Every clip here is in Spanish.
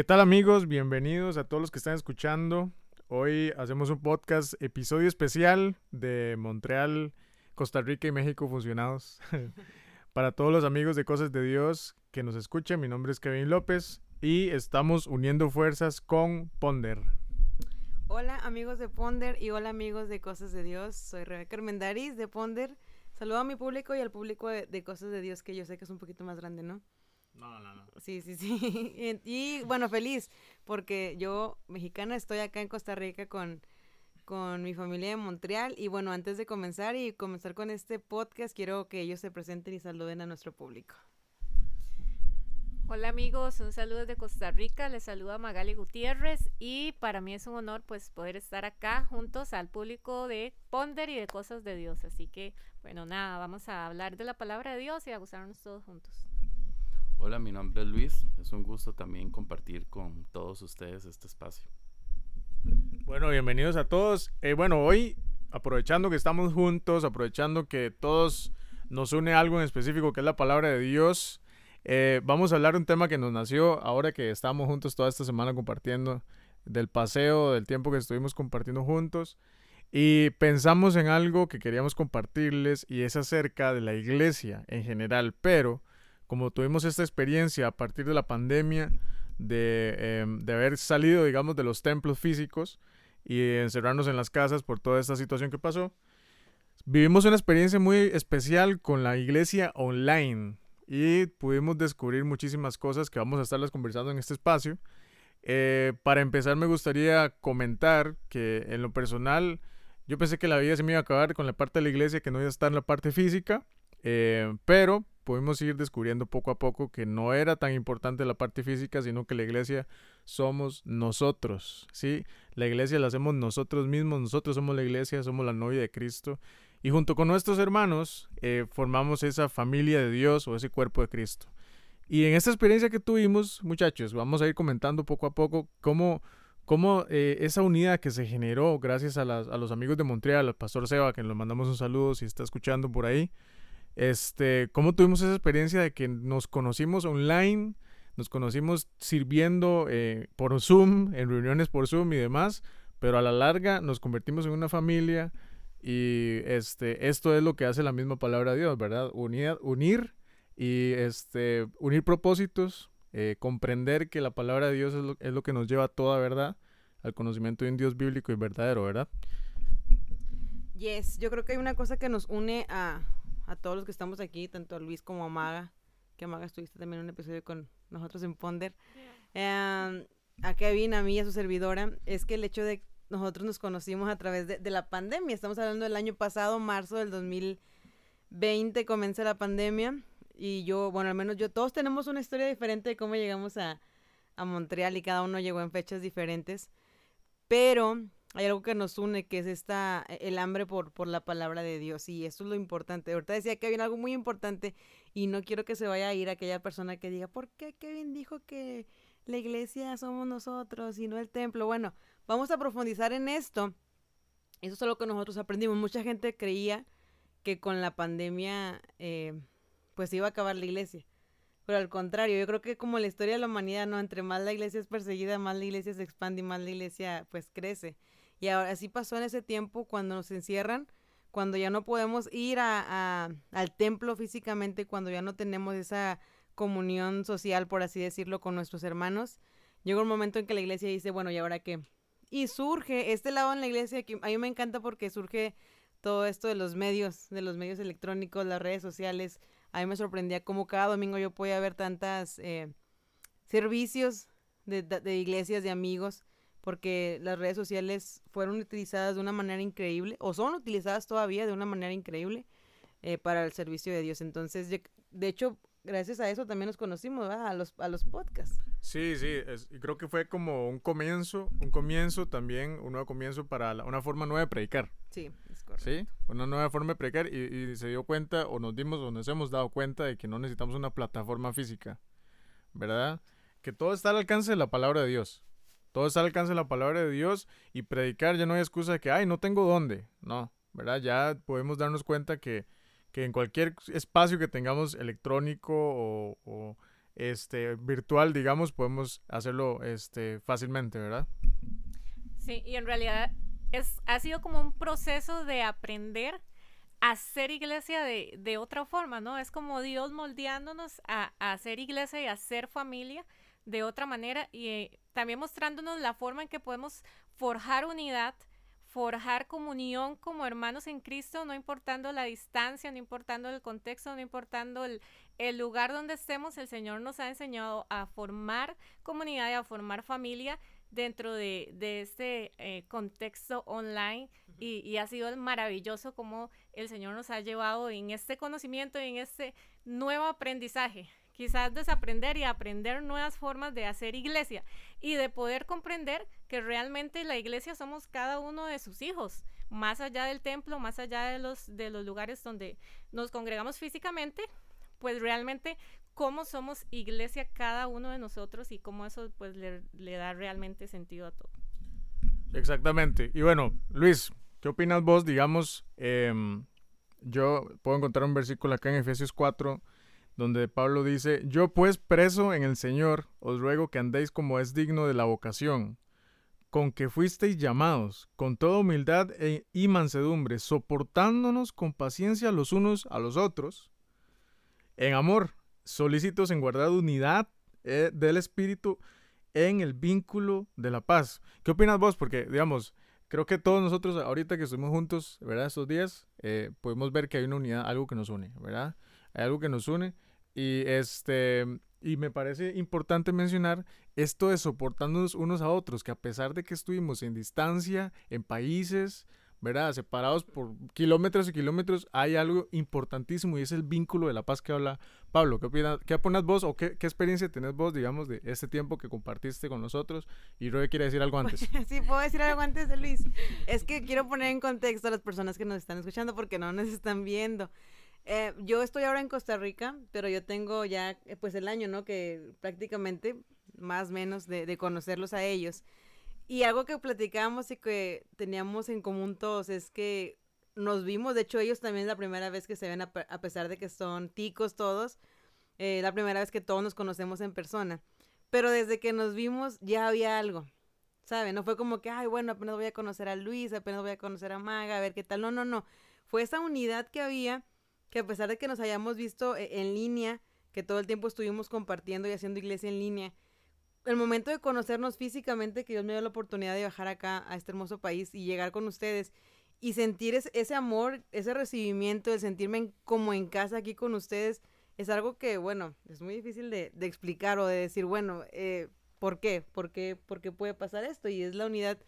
¿Qué tal amigos? Bienvenidos a todos los que están escuchando. Hoy hacemos un podcast, episodio especial de Montreal, Costa Rica y México fusionados. Para todos los amigos de Cosas de Dios que nos escuchen, mi nombre es Kevin López y estamos uniendo fuerzas con Ponder. Hola amigos de Ponder y hola amigos de Cosas de Dios. Soy Rebeca Armendaris de Ponder. Saludo a mi público y al público de, de Cosas de Dios que yo sé que es un poquito más grande, ¿no? No, no, no. Sí, sí, sí. Y, bueno, feliz porque yo, mexicana, estoy acá en Costa Rica con, con mi familia de Montreal. Y bueno, antes de comenzar y comenzar con este podcast, quiero que ellos se presenten y saluden a nuestro público. Hola amigos, un saludo desde Costa Rica, les saluda Magali Gutiérrez y para mí es un honor pues poder estar acá juntos al público de Ponder y de Cosas de Dios. Así que bueno, nada, vamos a hablar de la palabra de Dios y a gozarnos todos juntos. Hola, mi nombre es Luis. Es un gusto también compartir con todos ustedes este espacio. Bueno, bienvenidos a todos. Eh, bueno, hoy, aprovechando que estamos juntos, aprovechando que todos nos une algo en específico que es la palabra de Dios, eh, vamos a hablar de un tema que nos nació ahora que estamos juntos toda esta semana compartiendo del paseo, del tiempo que estuvimos compartiendo juntos. Y pensamos en algo que queríamos compartirles y es acerca de la iglesia en general, pero como tuvimos esta experiencia a partir de la pandemia, de, em, de, haber salido, digamos, de los templos físicos y encerrarnos en las casas por toda esta situación que pasó, vivimos una experiencia muy especial con la iglesia online y pudimos descubrir muchísimas cosas que vamos a estarlas conversando en este espacio. Eh, para empezar, me gustaría comentar que en lo personal, yo pensé que la vida se me iba a acabar con la parte de la iglesia que no iba a estar en la parte física, eh, pero pudimos ir descubriendo poco a poco que no era tan importante la parte física, sino que la iglesia somos nosotros, ¿sí? La iglesia la hacemos nosotros mismos, nosotros somos la iglesia, somos la novia de Cristo. Y junto con nuestros hermanos eh, formamos esa familia de Dios o ese cuerpo de Cristo. Y en esta experiencia que tuvimos, muchachos, vamos a ir comentando poco a poco cómo, cómo eh, esa unidad que se generó gracias a, a, los amigos de Montreal, al pastor Seba, que le mandamos un saludo si está escuchando por ahí, este, cómo tuvimos esa experiencia de que nos conocimos online, nos conocimos sirviendo eh, por Zoom, en reuniones por Zoom y demás, pero a la larga nos convertimos en una familia y este, esto es lo que hace la misma palabra de Dios, ¿verdad? Unir, unir y este, unir propósitos, eh, comprender que la palabra de Dios es lo, es lo que nos lleva a toda verdad, al conocimiento de un Dios bíblico y verdadero, ¿verdad? Yes, yo creo que hay una cosa que nos une a, a todos los que estamos aquí, tanto a Luis como a Maga, que Maga estuviste también en un episodio con nosotros en Ponder, eh, a Kevin, a mí a su servidora, es que el hecho de nosotros nos conocimos a través de, la pandemia, estamos hablando del año pasado, marzo del 2020 comienza la pandemia y yo, bueno, al menos yo, todos tenemos una historia diferente de cómo llegamos a Montreal y cada uno llegó en fechas diferentes, pero hay algo que nos une, que es esta, e, el hambre por, por la palabra de Dios. Y eso es lo importante. Ahorita decía que había algo muy importante y no quiero que se vaya a ir aquella persona que diga, ¿por qué Kevin dijo que la iglesia somos nosotros y no el templo? Bueno, vamos a profundizar en esto. Eso es lo que nosotros aprendimos. Mucha gente creía que con la pandemia, eh, pues iba a acabar la iglesia. Pero al contrario, yo creo que como la historia de la humanidad, ¿no? Entre más la iglesia es perseguida, más la iglesia se expande y más la iglesia pues crece. Y ahora así pasó en ese tiempo cuando nos encierran, cuando ya no podemos ir a, al templo físicamente, cuando ya no tenemos esa comunión social, por así decirlo, con nuestros hermanos. Llega un momento en que la iglesia dice, bueno, ¿y ahora qué? Y surge este lado en la iglesia que a mí me encanta porque surge todo esto de los medios, de los medios electrónicos, las redes sociales. A mí me sorprendía cómo cada domingo yo podía ver tantas eh, servicios de, de, iglesias, de amigos, porque las redes sociales fueron utilizadas de una manera increíble, o son utilizadas todavía de una manera increíble eh, para el servicio de Dios. Entonces, de hecho, gracias a eso también nos conocimos, ¿verdad? A los, a los podcasts. Sí, sí, es, creo que fue como un comienzo, un comienzo también, un nuevo comienzo para la, una forma nueva de predicar. Sí, es correcto. Sí, una nueva forma de predicar y, y, se dio cuenta, o nos dimos, o nos hemos dado cuenta de que no necesitamos una plataforma física, ¿verdad? Que todo está al alcance de la palabra de Dios. Todo está al alcance de la palabra de Dios y predicar ya no hay excusa de que, ay, no tengo dónde. No, ¿verdad? Ya podemos darnos cuenta que, que en cualquier espacio que tengamos electrónico o, este, virtual, digamos, podemos hacerlo este, fácilmente, ¿verdad? Sí, y en realidad es, ha sido como un proceso de aprender a hacer iglesia de, de otra forma, ¿no? Es como Dios moldeándonos a, a hacer iglesia y a hacer familia de otra manera y eh, también mostrándonos la forma en que podemos forjar unidad, forjar comunión como hermanos en Cristo, no importando la distancia, no importando el contexto, no importando el, el lugar donde estemos, el Señor nos ha enseñado a formar comunidad y a formar familia dentro de, de este eh, contexto online y, y, ha sido maravilloso como el Señor nos ha llevado en este conocimiento y en este nuevo aprendizaje quizás desaprender y aprender nuevas formas de hacer iglesia y de poder comprender que realmente la iglesia somos cada uno de sus hijos, más allá del templo, más allá de los, de los lugares donde nos congregamos físicamente, pues realmente cómo somos iglesia cada uno de nosotros y cómo eso pues le, da realmente sentido a todo. Exactamente. Y bueno, Luis, ¿qué opinas vos? Digamos, eh, yo puedo encontrar un versículo acá en Efesios 4 donde Pablo dice, yo pues preso en el Señor, os ruego que andéis como es digno de la vocación, con que fuisteis llamados, con toda humildad e, y mansedumbre, soportándonos con paciencia los unos a los otros, en amor, solícitos en guardar unidad eh, del Espíritu en el vínculo de la paz. ¿Qué opinas vos? Porque, digamos, creo que todos nosotros ahorita que estuvimos juntos, ¿verdad? Estos días, eh, podemos ver que hay una unidad, algo que nos une, ¿verdad? Hay algo que nos une y este y me parece importante mencionar esto de soportarnos unos a otros, que a pesar de que estuvimos en distancia, en países, ¿verdad? Separados por kilómetros y kilómetros, hay algo importantísimo y es el vínculo de la paz que habla Pablo. ¿Qué opinas, qué opinas vos o qué, qué, experiencia tenés vos, digamos, de este tiempo que compartiste con nosotros? Y Roy quiere decir algo antes. sí, puedo decir algo antes Luis. Es que quiero poner en contexto a las personas que nos están escuchando porque no nos están viendo. Eh, yo estoy ahora en Costa Rica, pero yo tengo ya, eh, pues el año, ¿no? Que prácticamente, más menos, de, de, conocerlos a ellos. Y algo que platicábamos y que teníamos en común todos es que nos vimos, de hecho ellos también es la primera vez que se ven, a, a pesar de que son ticos todos, eh, la primera vez que todos nos conocemos en persona. Pero desde que nos vimos ya había algo, ¿sabe? No fue como que, ay, bueno, apenas voy a conocer a Luis, apenas voy a conocer a Maga, a ver qué tal. No, no, no. Fue esa unidad que había que a pesar de que nos hayamos visto eh, en línea, que todo el tiempo estuvimos compartiendo y haciendo iglesia en línea, el momento de conocernos físicamente, que Dios me dio la oportunidad de bajar acá a este hermoso país y llegar con ustedes y sentir ese, amor, ese recibimiento, el sentirme como en casa aquí con ustedes, es algo que, bueno, es muy difícil de, de explicar o de decir, bueno, eh, ¿por qué? ¿Por qué? ¿Por qué puede pasar esto? Y es la unidad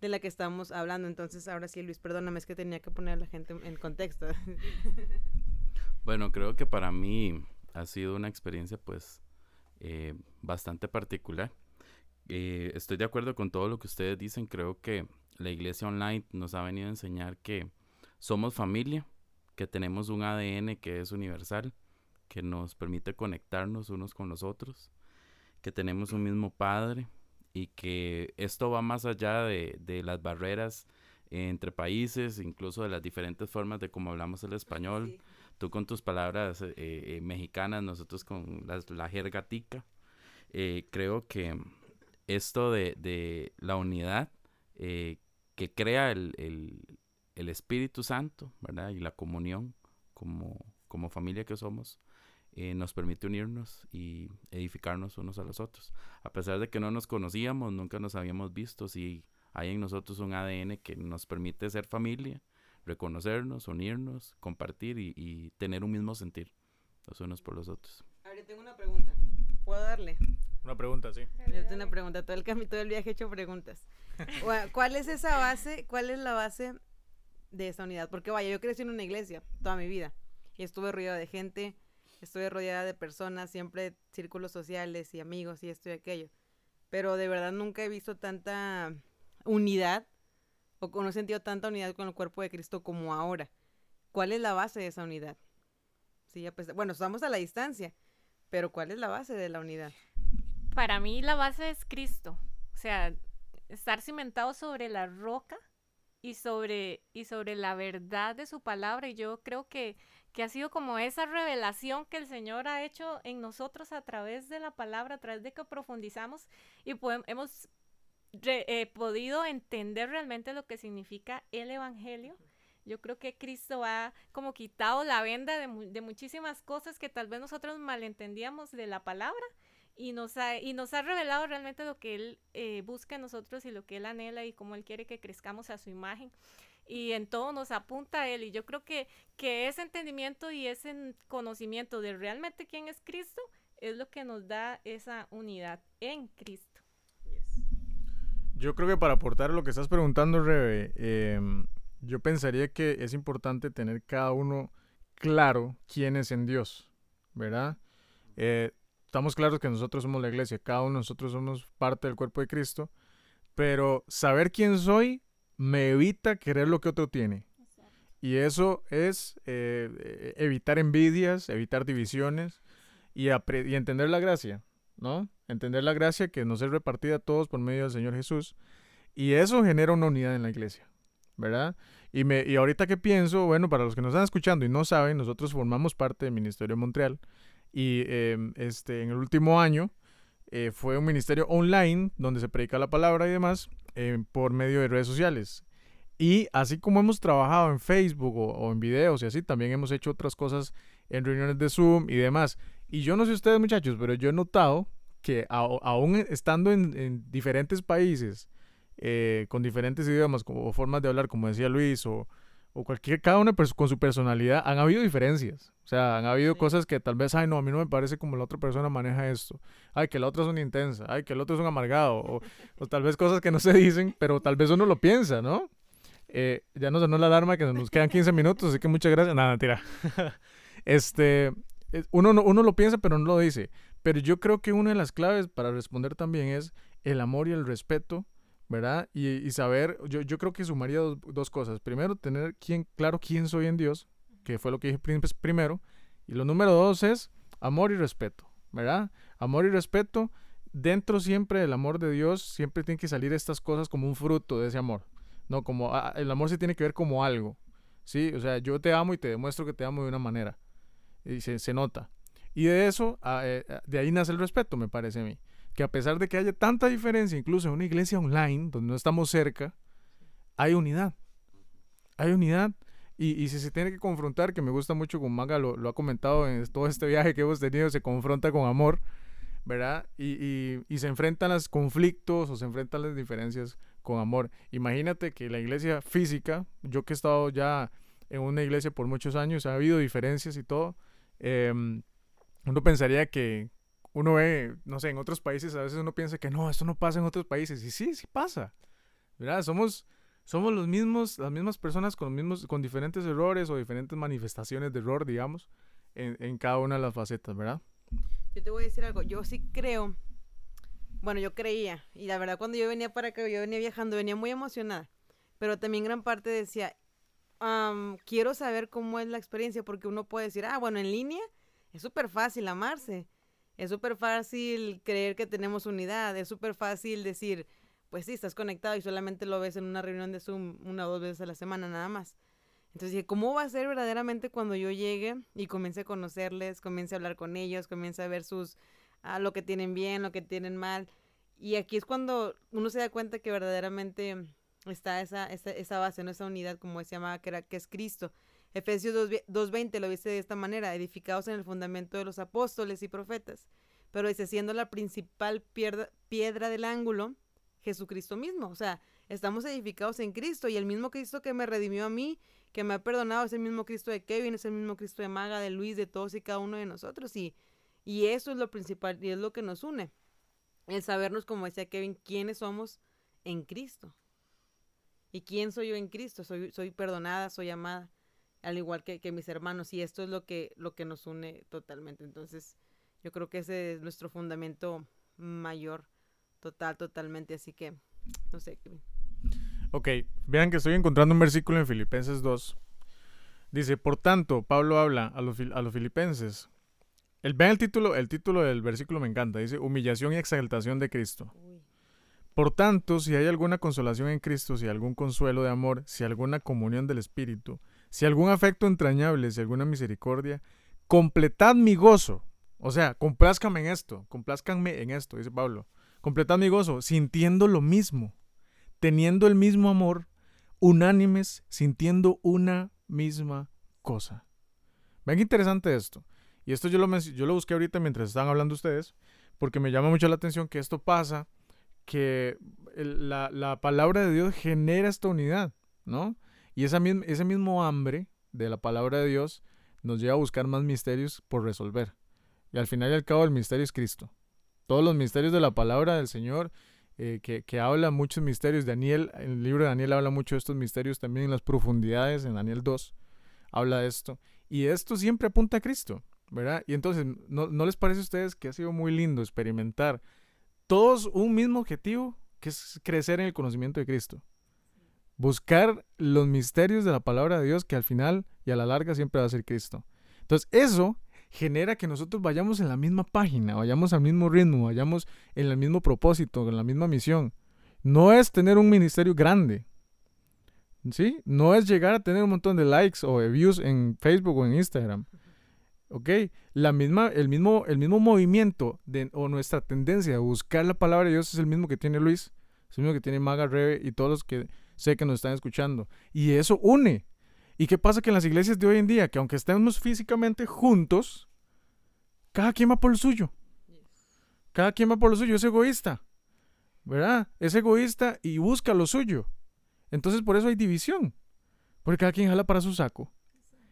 de la que estamos hablando. Entonces, ahora sí, Luis, perdóname, es que tenía que poner a la gente en contexto. Bueno, creo que para mí ha sido una experiencia pues eh, bastante particular. Eh, estoy de acuerdo con todo lo que ustedes dicen. Creo que la iglesia online nos ha venido a enseñar que somos familia, que tenemos un ADN que es universal, que nos permite conectarnos unos con los otros, que tenemos un mismo Padre y que esto va más allá de, las barreras entre países, incluso de las diferentes formas de cómo hablamos el español. Tú con tus palabras eh, eh, mexicanas, nosotros con la jerga tica. Eh, creo que esto de, de la unidad eh, que crea el, el, el, Espíritu Santo, ¿verdad? Y la comunión como, como familia que somos, eh, nos permite unirnos y edificarnos unos a los otros. A pesar de que no nos conocíamos, nunca nos habíamos visto, sí hay en nosotros un ADN que nos permite ser familia reconocernos, unirnos, compartir y, y, tener un mismo sentir los unos por los otros. A ver, tengo una pregunta. ¿Puedo darle? Una pregunta, sí. Yo tengo una pregunta. Todo el camino, todo el viaje he hecho preguntas. ¿Cuál es esa base? ¿Cuál es la base de esa unidad? Porque vaya, yo crecí en una iglesia toda mi vida y estuve rodeada de gente, estuve rodeada de personas, siempre círculos sociales y amigos y esto y aquello. Pero de verdad nunca he visto tanta unidad o no he sentido tanta unidad con el cuerpo de Cristo como ahora. ¿Cuál es la base de esa unidad? Sí, pues, bueno, estamos a la distancia, pero ¿cuál es la base de la unidad? Para mí la base es Cristo. O sea, estar cimentado sobre la roca y sobre, y sobre la verdad de su palabra. Y yo creo que, que ha sido como esa revelación que el Señor ha hecho en nosotros a través de la palabra, a través de que profundizamos y hemos eh, podido entender realmente lo que significa el Evangelio. Yo creo que Cristo ha como quitado la venda de, muchísimas cosas que tal vez nosotros malentendíamos de la palabra y nos ha, y nos ha revelado realmente lo que Él eh, busca en nosotros y lo que Él anhela y cómo Él quiere que crezcamos a su imagen. Y en todo nos apunta Él. Y yo creo que, que ese entendimiento y ese conocimiento de realmente quién es Cristo es lo que nos da esa unidad en Cristo. Yo creo que para aportar lo que estás preguntando, Rebe, em, yo pensaría que es importante tener cada uno claro quién es en Dios, ¿verdad? Eh, estamos claros que nosotros somos la iglesia, cada uno de nosotros somos parte del cuerpo de Cristo, pero saber quién soy me evita querer lo que otro tiene. Y eso es eh, evitar envidias, evitar divisiones y, y, entender la gracia, ¿no? Entender la gracia que nos es repartida a todos por medio del Señor Jesús. Y eso genera una unidad en la iglesia, ¿verdad? Y, me, y ahorita que pienso, bueno, para los que nos están escuchando y no saben, nosotros formamos parte del Ministerio de Montreal y em, este, en el último año eh, fue un ministerio online donde se predica la palabra y demás em, por medio de redes sociales. Y así como hemos trabajado en Facebook o, en videos y así, también hemos hecho otras cosas en reuniones de Zoom y demás. Y yo no sé ustedes muchachos, pero yo he notado que aún estando en, diferentes países, eh, con diferentes idiomas o formas de hablar, como decía Luis, o, o cualquier, cada uno con su personalidad, han habido diferencias. O sea, han habido cosas que tal vez, ay, no, a mí no me parece como la otra persona maneja esto. Ay, que la otra es una intensa. Ay, que el otro es un amargado. O, o tal vez cosas que no se dicen, pero tal vez uno lo piensa, ¿no? Eh, ya nos sonó la alarma que nos quedan 15 minutos, así que muchas gracias. Nada, tira. este, uno, uno lo piensa, pero no lo dice. Pero yo creo que una de las claves para responder también es el amor y el respeto ¿verdad? Y, saber, yo, creo que sumaría dos, cosas. Primero, tener quién, claro quién soy en Dios, que fue lo que dije primero. Y lo número dos es amor y respeto, ¿verdad? Amor y respeto. Dentro siempre del amor de Dios, siempre tienen que salir estas cosas como un fruto de ese amor. No, como ah, el amor se tiene que ver como algo. ¿Sí? O sea, yo te amo y te demuestro que te amo de una manera. Y se, se nota. Y de eso, ah, eh, de ahí nace el respeto, me parece a mí que a pesar de que haya tanta diferencia, incluso en una iglesia online, donde no estamos cerca, hay unidad. Hay unidad. Y, si se tiene que confrontar, que me gusta mucho, como Maga lo, ha comentado en todo este viaje que hemos tenido, se confronta con amor, ¿verdad? Y, y, se enfrentan los conflictos o se enfrentan las diferencias con amor. Imagínate que la iglesia física, yo que he estado ya en una iglesia por muchos años, ha habido diferencias y todo. Em, uno pensaría que, uno ve, no sé, en otros países a veces uno piensa que no, esto no pasa en otros países. Y sí, sí pasa. ¿Verdad? Somos, somos los mismos, las mismas personas con, mismos, con diferentes errores o diferentes manifestaciones de error, digamos, en, en cada una de las facetas, ¿verdad? Yo te voy a decir algo. Yo sí creo. Bueno, yo creía. Y la verdad, cuando yo venía para acá, yo venía viajando, venía muy emocionada. Pero también gran parte decía, quiero saber cómo es la experiencia, porque uno puede decir, ah, bueno, en línea es súper fácil amarse. Es súper fácil creer que tenemos unidad, es súper fácil decir, pues sí, estás conectado y solamente lo ves en una reunión de Zoom una o dos veces a la semana nada más. Entonces dije, ¿cómo va a ser verdaderamente cuando yo llegue y comience a conocerles, comience a hablar con ellos, comience a ver sus, a lo que tienen bien, lo que tienen mal? Y aquí es cuando uno se da cuenta que verdaderamente está esa, esa, esa base, ¿no? esa unidad, como se llamaba, que, era, que es Cristo. Efesios 2.20 lo dice de esta manera, edificados en el fundamento de los apóstoles y profetas. Pero dice, siendo la principal piedra, del ángulo, Jesucristo mismo. O sea, estamos edificados en Cristo y el mismo Cristo que me redimió a mí, que me ha perdonado, es el mismo Cristo de Kevin, es el mismo Cristo de Maga, de Luis, de todos y cada uno de nosotros. Y, y eso es lo principal y es lo que nos une. El sabernos, como decía Kevin, quiénes somos en Cristo. ¿Y quién soy yo en Cristo? Soy, soy perdonada, soy amada al igual que, mis hermanos, y esto es lo que, lo que nos une totalmente. Entonces, yo creo que ese es nuestro fundamento mayor, total, totalmente, así que, no sé. Ok, vean que estoy encontrando un versículo en Filipenses 2. Dice, por tanto, Pablo habla a los, a los filipenses. El, vean el título, el título del versículo me encanta, dice, humillación y exaltación de Cristo. Por tanto, si hay alguna consolación en Cristo, si algún consuelo de amor, si alguna comunión del Espíritu, si algún afecto entrañable, si alguna misericordia, completad mi gozo. O sea, complázcame en esto, complázcanme en esto, dice Pablo. Completad mi gozo, sintiendo lo mismo, teniendo el mismo amor, unánimes, sintiendo una misma cosa. Ven qué interesante esto. Y esto yo lo, yo lo busqué ahorita mientras estaban hablando ustedes, porque me llama mucho la atención que esto pasa, que la, la, palabra de Dios genera esta unidad, ¿no? Y esa, ese mismo hambre de la palabra de Dios nos lleva a buscar más misterios por resolver. Y al final y al cabo el misterio es Cristo. Todos los misterios de la palabra del Señor, eh, que, que, habla muchos misterios. Daniel, el libro de Daniel habla mucho de estos misterios también en las profundidades, en Daniel 2, habla de esto. Y esto siempre apunta a Cristo, ¿verdad? Y entonces, ¿no, ¿no les parece a ustedes que ha sido muy lindo experimentar todos un mismo objetivo, que es crecer en el conocimiento de Cristo? Buscar los misterios de la palabra de Dios que al final y a la larga siempre va a ser Cristo. Entonces eso genera que nosotros vayamos en la misma página, vayamos al mismo ritmo, vayamos en el mismo propósito, en la misma misión. No es tener un ministerio grande, ¿sí? No es llegar a tener un montón de likes o de views en Facebook o en Instagram. ¿Ok? La misma, el, mismo, el mismo movimiento o nuestra tendencia a buscar la palabra de Dios es el mismo que tiene Luis, es el mismo que tiene Maga Rebe y todos los que sé que nos están escuchando. Y eso une. ¿Y qué pasa que en las iglesias de hoy en día, que aunque estemos físicamente juntos, cada quien va por lo suyo. Cada quien va por lo suyo, es egoísta. ¿Verdad? Es egoísta y busca lo suyo. Entonces por eso hay división. Porque cada quien jala para su saco.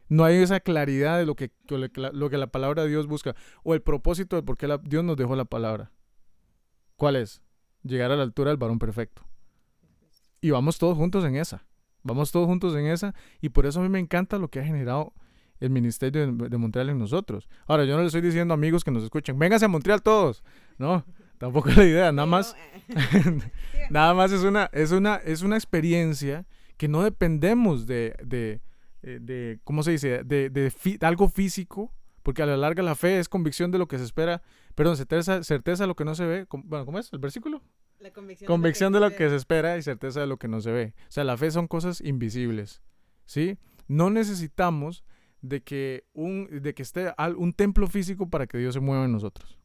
No hay esa claridad de lo que, lo que la palabra de Dios busca. O el propósito de por qué Dios nos dejó la palabra. ¿Cuál es? Llegar a la altura del varón perfecto. Y vamos todos juntos en esa. Vamos todos juntos en esa. Y por eso a mí me encanta lo que ha generado el Ministerio de, Montreal en nosotros. Ahora, yo no le estoy diciendo amigos que nos escuchen, vénganse a Montreal todos. No, tampoco es la idea. Nada más, nada más es una, es, una, es una experiencia que no dependemos de, de, eh, de ¿cómo se dice? De, de, algo físico, porque a la larga la fe es convicción de lo que se espera, perdón, certeza, certeza de lo que no se ve. Bueno, ¿cómo es el versículo? Convicción, de, lo, que, se espera y certeza de lo que no se ve. O sea, la fe son cosas invisibles, ¿sí? No necesitamos de que, un, de que esté un templo físico para que Dios se mueva en nosotros.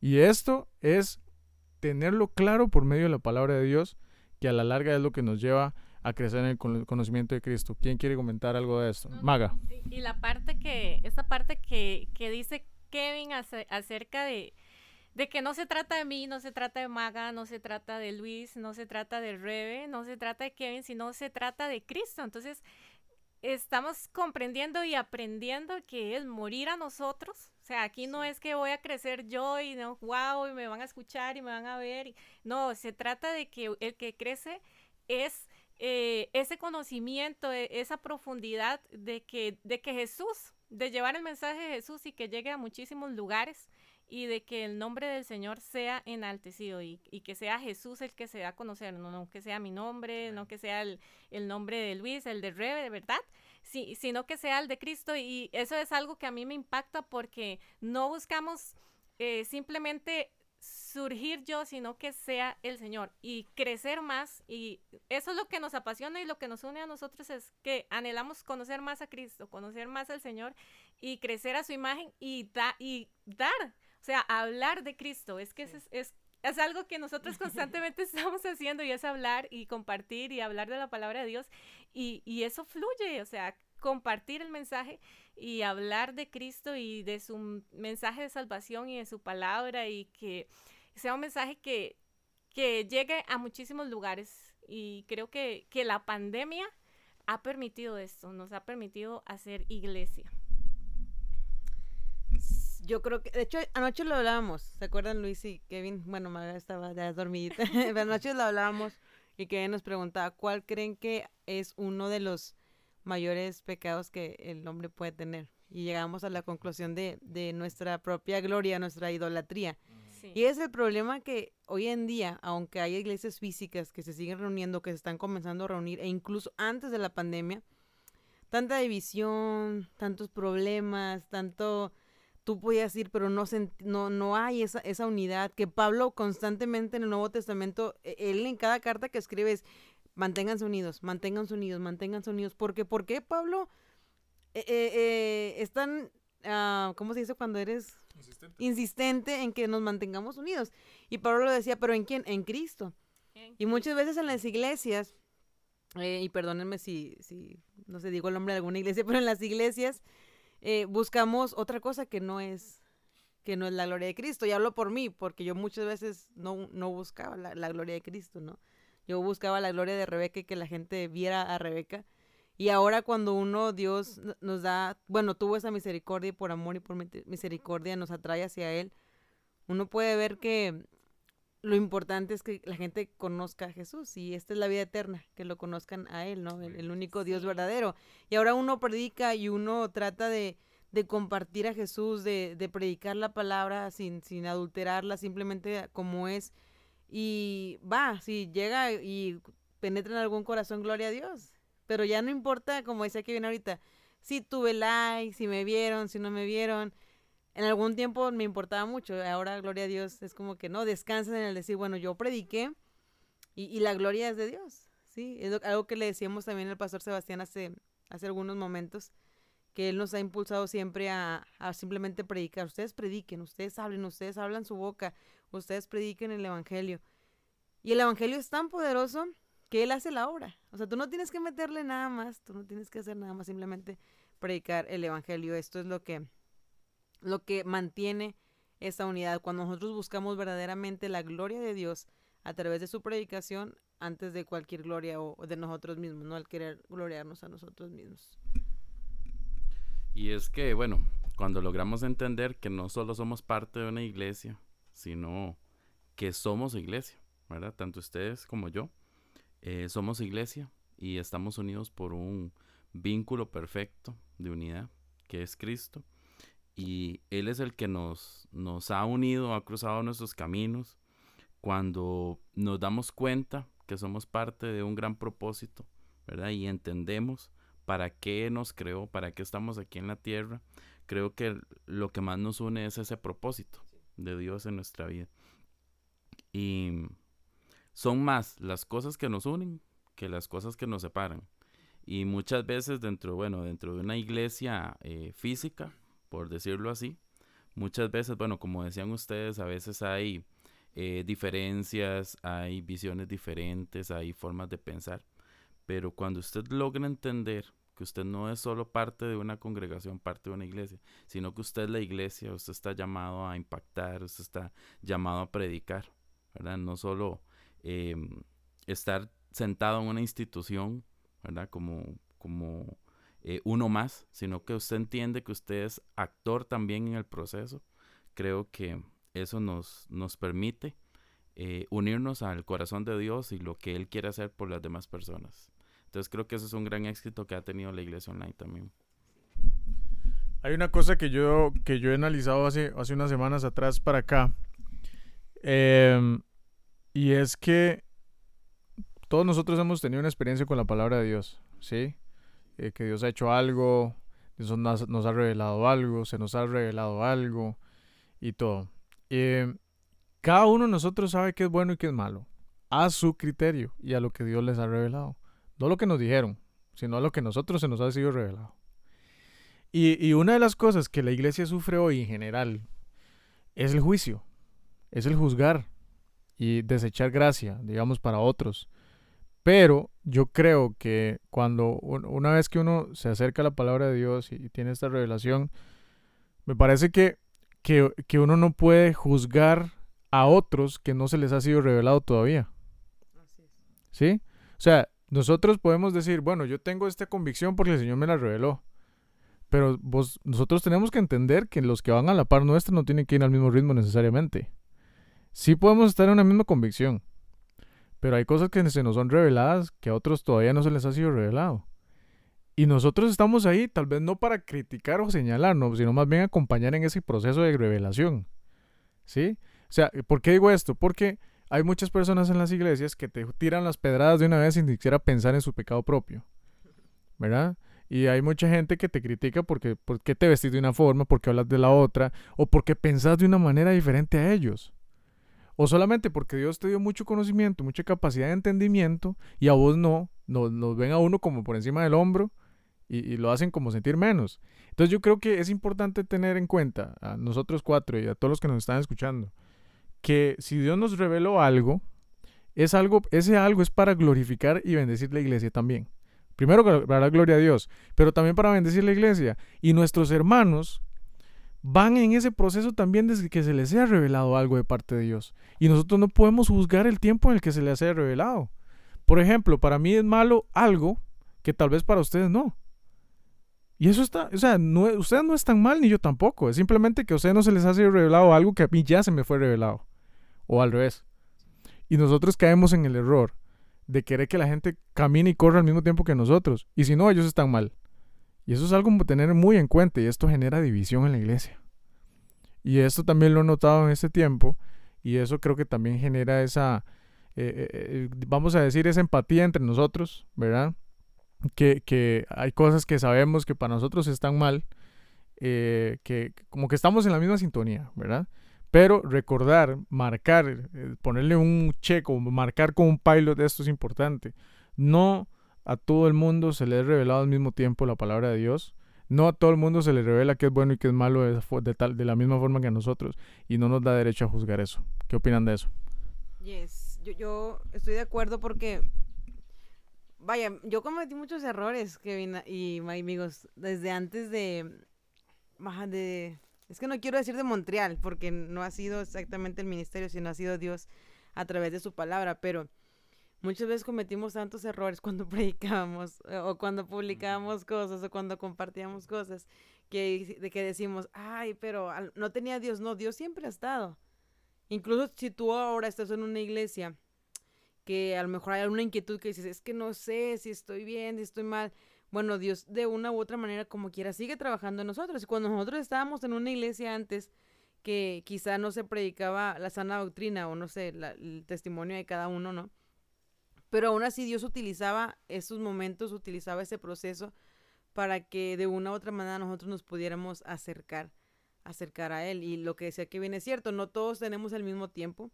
Y esto es tenerlo claro por medio de la palabra de Dios, que a la larga es lo que nos lleva a crecer en el conocimiento de Cristo. ¿Quién quiere comentar algo de esto? Maga. Y, la parte que, esta parte que, que dice Kevin acerca de, de que no se trata de mí, no se trata de Maga, no se trata de Luis, no se trata de Rebe, no se trata de Kevin, sino se trata de Cristo. Entonces, estamos comprendiendo y aprendiendo que es morir a nosotros. O sea, aquí no es que voy a crecer yo y no, wow, y me van a escuchar y me van a ver. No, se trata de que el que crece es eh, ese conocimiento, e, esa profundidad de que, de que Jesús, de llevar el mensaje de Jesús y que llegue a muchísimos lugares y de que el nombre del Señor sea enaltecido y, que sea Jesús el que se da a conocer, no, no que sea mi nombre, no que sea el, nombre de Luis, el de Rebe, de verdad, sí, sino que sea el de Cristo y eso es algo que a mí me impacta porque no buscamos eh, simplemente surgir yo, sino que sea el Señor y crecer más. Y eso es lo que nos apasiona y lo que nos une a nosotros es que anhelamos conocer más a Cristo, conocer más al Señor y crecer a su imagen y, da, y dar o sea, hablar de Cristo, es que es, es, es algo que nosotros constantemente estamos haciendo y es hablar y compartir y hablar de la palabra de Dios y, y eso fluye, o sea, compartir el mensaje y hablar de Cristo y de su mensaje de salvación y de su palabra y que sea un mensaje que, que llegue a muchísimos lugares. Y creo que, que la pandemia ha permitido esto, nos ha permitido hacer iglesia yo creo que, de hecho, anoche lo hablábamos, ¿se acuerdan Luis y Kevin? Bueno, Maga estaba ya dormidita, pero anoche lo hablábamos y Kevin nos preguntaba, ¿cuál creen que es uno de los mayores pecados que el hombre puede tener? Y llegamos a la conclusión de, de nuestra propia gloria, nuestra idolatría. Y es el problema que hoy en día, aunque hay iglesias físicas que se siguen reuniendo, que se están comenzando a reunir, e incluso antes de la pandemia, tanta división, tantos problemas, tanto tú podías ir, pero no, no, no hay esa, esa unidad que Pablo constantemente en el Nuevo Testamento, e, él en cada carta que escribe es, manténganse unidos, manténganse unidos, manténganse unidos. Porque, ¿por qué, Pablo? Eh, eh, eh, están, ah, ¿cómo se dice cuando eres Insistente. insistente en que nos mantengamos unidos? Y Pablo lo decía, pero ¿en quién? En Cristo. Y muchas veces en las iglesias, eh, y perdónenme si, si, no sé, digo el nombre de alguna iglesia, pero en las iglesias eh, buscamos otra cosa que no es que no es la gloria de Cristo. Y hablo por mí, porque yo muchas veces no, no buscaba la, gloria de Cristo, ¿no? Yo buscaba la gloria de Rebeca y que la gente viera a Rebeca. Y ahora cuando uno, Dios nos da, bueno, tuvo esa misericordia y por amor y por misericordia nos atrae hacia Él, uno puede ver que lo importante es que la gente conozca a Jesús y esta es la vida eterna, que lo conozcan a Él, ¿no? El, el único Dios verdadero. Y ahora uno predica y uno trata de, de compartir a Jesús, de, de predicar la palabra sin, sin adulterarla, simplemente como es. Y va, si llega y penetra en algún corazón, gloria a Dios. Pero ya no importa, como decía que viene ahorita, si tuve like, si me vieron, si no me vieron. En algún tiempo me importaba mucho, ahora, gloria a Dios, es como que no, descansan en el decir, bueno, yo prediqué y, la gloria es de Dios, ¿sí? Es algo que le decíamos también al pastor Sebastián hace, hace algunos momentos, que él nos ha impulsado siempre a, a simplemente predicar. Ustedes prediquen, ustedes hablen, ustedes hablan su boca, ustedes prediquen el Evangelio. Y el Evangelio es tan poderoso que Él hace la obra. O sea, tú no tienes que meterle nada más, tú no tienes que hacer nada más, simplemente predicar el Evangelio. Esto es lo que, lo que mantiene esa unidad. Cuando nosotros buscamos verdaderamente la gloria de Dios a través de su predicación, antes de cualquier gloria o, o de nosotros mismos, ¿no? Al querer gloriarnos a nosotros mismos. Y es que, bueno, cuando logramos entender que no solo somos parte de una iglesia, sino que somos iglesia, ¿verdad? Tanto ustedes como yo, eh, somos iglesia y estamos unidos por un vínculo perfecto de unidad, que es Cristo. Y Él es el que nos, ha unido, ha cruzado nuestros caminos. Cuando nos damos cuenta que somos parte de un gran propósito, ¿verdad? Y entendemos para qué nos creó, para qué estamos aquí en la tierra, creo que lo que más nos une es ese propósito de Dios en nuestra vida. Y son más las cosas que nos unen que las cosas que nos separan. Y muchas veces dentro, bueno, dentro de una iglesia eh, física, por decirlo así, muchas veces, bueno, como decían ustedes, a veces hay eh, diferencias, hay visiones diferentes, hay formas de pensar. Pero cuando usted logra entender que usted no es solo parte de una congregación, parte de una iglesia, sino que usted es la iglesia, usted está llamado a impactar, usted está llamado a predicar, ¿verdad? No solo eh, estar sentado en una institución, ¿verdad? Como, como eh, uno más, sino que usted entiende que usted es actor también en el proceso. Creo que eso nos, nos permite eh, unirnos al corazón de Dios y lo que Él quiere hacer por las demás personas. Entonces creo que eso es un gran éxito que ha tenido la iglesia online también. Hay una cosa que yo, que yo he analizado hace, hace unas semanas atrás para acá. em, y es que todos nosotros hemos tenido una experiencia con la palabra de Dios, ¿sí? Eh, que Dios ha hecho algo, Dios nos, ha revelado algo, se nos ha revelado algo y todo. Em, cada uno de nosotros sabe qué es bueno y qué es malo, a su criterio y a lo que Dios les ha revelado. No lo que nos dijeron, sino a lo que nosotros se nos ha sido revelado. Y, y una de las cosas que la iglesia sufre hoy en general es el juicio, es el juzgar y desechar gracia, digamos, para otros. Pero yo creo que cuando un- una vez que uno se acerca a la palabra de Dios y tiene esta revelación, me parece que, que, que uno no puede juzgar a otros que no se les ha sido revelado todavía. ¿Sí? O sea, nosotros podemos decir, bueno, yo tengo esta convicción porque el Señor me la reveló. Pero vos, nosotros tenemos que entender que los que van a la par nuestra no tienen que ir al mismo ritmo necesariamente. Sí podemos estar en una misma convicción, pero hay cosas que se nos son reveladas que a otros todavía no se les ha sido revelado. Y nosotros estamos ahí tal vez no para criticar o señalar, no, sino más bien acompañar en ese proceso de revelación. ¿Sí? O sea, ¿por qué digo esto? Porque hay muchas personas en las iglesias que te tiran las pedradas de una vez sin siquiera pensar en su pecado propio. ¿Verdad? Y hay mucha gente que te critica porque, porque te vestís de una forma, porque hablas de la otra, o porque pensás de una manera diferente a ellos. O solamente porque Dios te dio mucho conocimiento, mucha capacidad de entendimiento y a vos no, nos, ven a uno como por encima del hombro y, lo hacen como sentir menos. Entonces yo creo que es importante tener en cuenta a nosotros cuatro y a todos los que nos están escuchando que si Dios nos reveló algo, es algo, ese algo es para glorificar y bendecir la iglesia también. Primero para dar gloria a Dios, pero también para bendecir la iglesia. Y nuestros hermanos van en ese proceso también desde que se les sea revelado algo de parte de Dios. Y nosotros no podemos juzgar el tiempo en el que se les haya revelado. Por ejemplo, para mí es malo algo que tal vez para ustedes no. Y eso está, o sea, ustedes no están mal ni yo tampoco. Es simplemente que a ustedes no se les ha sido revelado algo que a mí ya se me fue revelado. O al revés. Y nosotros caemos en el error de querer que la gente camine y corra al mismo tiempo que nosotros. Y si no, ellos están mal. Y eso es algo que tener muy en cuenta y esto genera división en la iglesia. Y esto también lo he notado en este tiempo y eso creo que también genera esa, eh, eh, vamos a decir, esa empatía entre nosotros, ¿verdad? Que, que, hay cosas que sabemos que para nosotros están mal, eh, que como que estamos en la misma sintonía, ¿verdad? Pero recordar, marcar, eh, ponerle un checo, marcar con un pilot, esto es importante. No a todo el mundo se le ha revelado al mismo tiempo la palabra de Dios. No a todo el mundo se le revela qué es bueno y qué es malo de, tal, de la misma forma que a nosotros. Y no nos da derecho a juzgar eso. ¿Qué opinan de eso? Yes, yo, yo estoy de acuerdo porque, vaya, yo cometí muchos errores, Kevin y amigos, desde antes de, de es que no quiero decir de Montreal, porque no ha sido exactamente el ministerio, sino ha sido Dios a través de su palabra, pero muchas veces cometimos tantos errores cuando predicábamos eh, o cuando publicábamos cosas o cuando compartíamos cosas que, de que decimos, ay, pero no tenía Dios, no, Dios siempre ha estado. Incluso si tú ahora estás en una iglesia que a lo mejor hay alguna inquietud que dices, es que no sé si estoy bien, si estoy mal, bueno, Dios de una u otra manera, como quiera, sigue trabajando en nosotros. Y cuando nosotros estábamos en una iglesia antes, que quizá no se predicaba la sana doctrina o no sé, el testimonio de cada uno, ¿no? Pero aún así Dios utilizaba esos momentos, utilizaba ese proceso para que de una u otra manera nosotros nos pudiéramos acercar, acercar a Él. Y lo que decía que viene es cierto, no todos tenemos el mismo tiempo.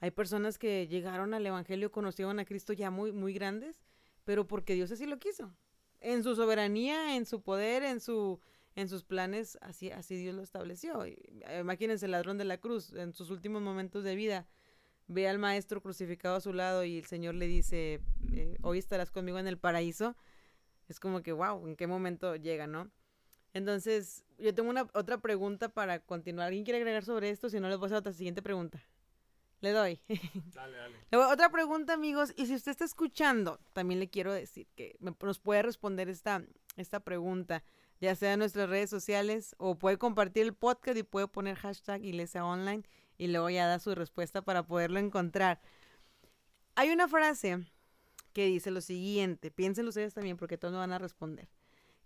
Hay personas que llegaron al Evangelio, conocieron a Cristo ya muy, muy grandes, pero porque Dios así lo quiso en su soberanía, en su poder, en su en sus planes, así, así Dios lo estableció. Imagínense el ladrón de la cruz, en sus últimos momentos de vida, ve al maestro crucificado a su lado y el Señor le dice, eh, hoy estarás conmigo en el paraíso. Es como que, wow, ¿en qué momento llega, no? Entonces, yo tengo una otra pregunta para continuar. ¿Alguien quiere agregar sobre esto? Si no, les voy a hacer otra siguiente pregunta. Le doy. Dale, dale. Otra pregunta, amigos. Y si usted está escuchando, también le quiero decir que nos puede responder esta, esta pregunta, ya sea en nuestras redes sociales o puede compartir el podcast y puede poner hashtag Iglesia Online y le voy a dar su respuesta para poderlo encontrar. Hay una frase que dice lo siguiente, piénsenlo ustedes también porque todos no van a responder,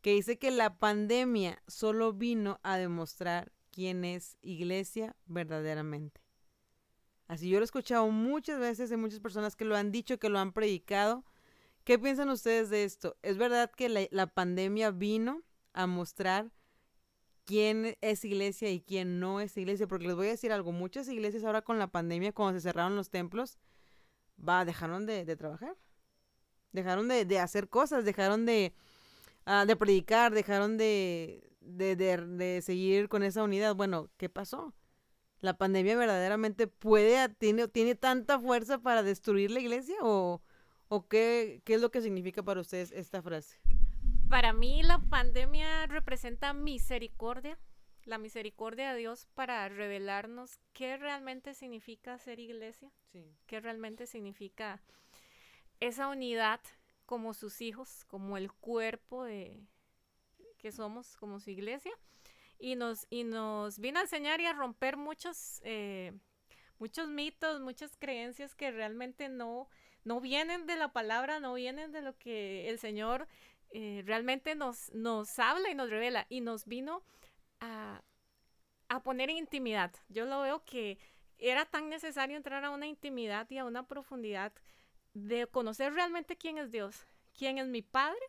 que dice que la pandemia solo vino a demostrar quién es iglesia verdaderamente. Así yo lo he escuchado muchas veces de muchas personas que lo han dicho, que lo han predicado. ¿Qué piensan ustedes de esto? ¿Es verdad que la, pandemia vino a mostrar quién es iglesia y quién no es iglesia? Porque les voy a decir algo, muchas iglesias ahora con la pandemia, cuando se cerraron los templos, va, dejaron de, trabajar. Dejaron de, hacer cosas, dejaron de, uh, de predicar, dejaron de, de seguir con esa unidad. Bueno, ¿qué pasó? la pandemia verdaderamente puede, tiene, tiene tanta fuerza para destruir la iglesia o, o qué, qué es lo que significa para ustedes esta frase? Para mí la pandemia representa misericordia, la misericordia de Dios para revelarnos qué realmente significa ser iglesia, qué realmente significa esa unidad como sus hijos, como el cuerpo de que somos como su iglesia. Y nos, y nos vino a enseñar y a romper muchos, eh, muchos mitos, muchas creencias que realmente no, no vienen de la palabra, no vienen de lo que el Señor eh, realmente nos, nos habla y nos revela y nos vino a, a poner en intimidad. Yo lo veo que era tan necesario entrar a una intimidad y a una profundidad de conocer realmente quién es Dios, quién es mi Padre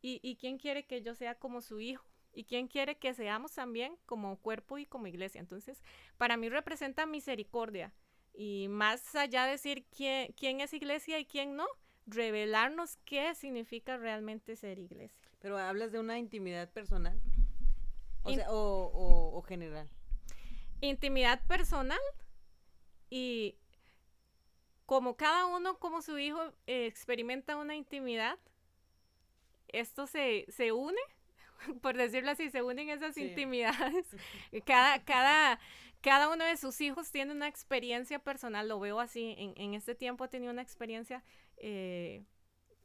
y, y quién quiere que yo sea como su hijo y quién quiere que seamos también como cuerpo y como iglesia. Entonces, para mí representa misericordia, y más allá de decir quién, quién es iglesia y quién no, revelarnos qué significa realmente ser iglesia. Pero hablas de una intimidad personal. O, sea, o, o, general. Intimidad personal y como cada uno, como su hijo, eh, experimenta una intimidad, esto se, se une, por decirlo así, se unen esas intimidades. Cada, cada, cada uno de sus hijos tiene una experiencia personal, lo veo así, en, en este tiempo ha tenido una experiencia eh,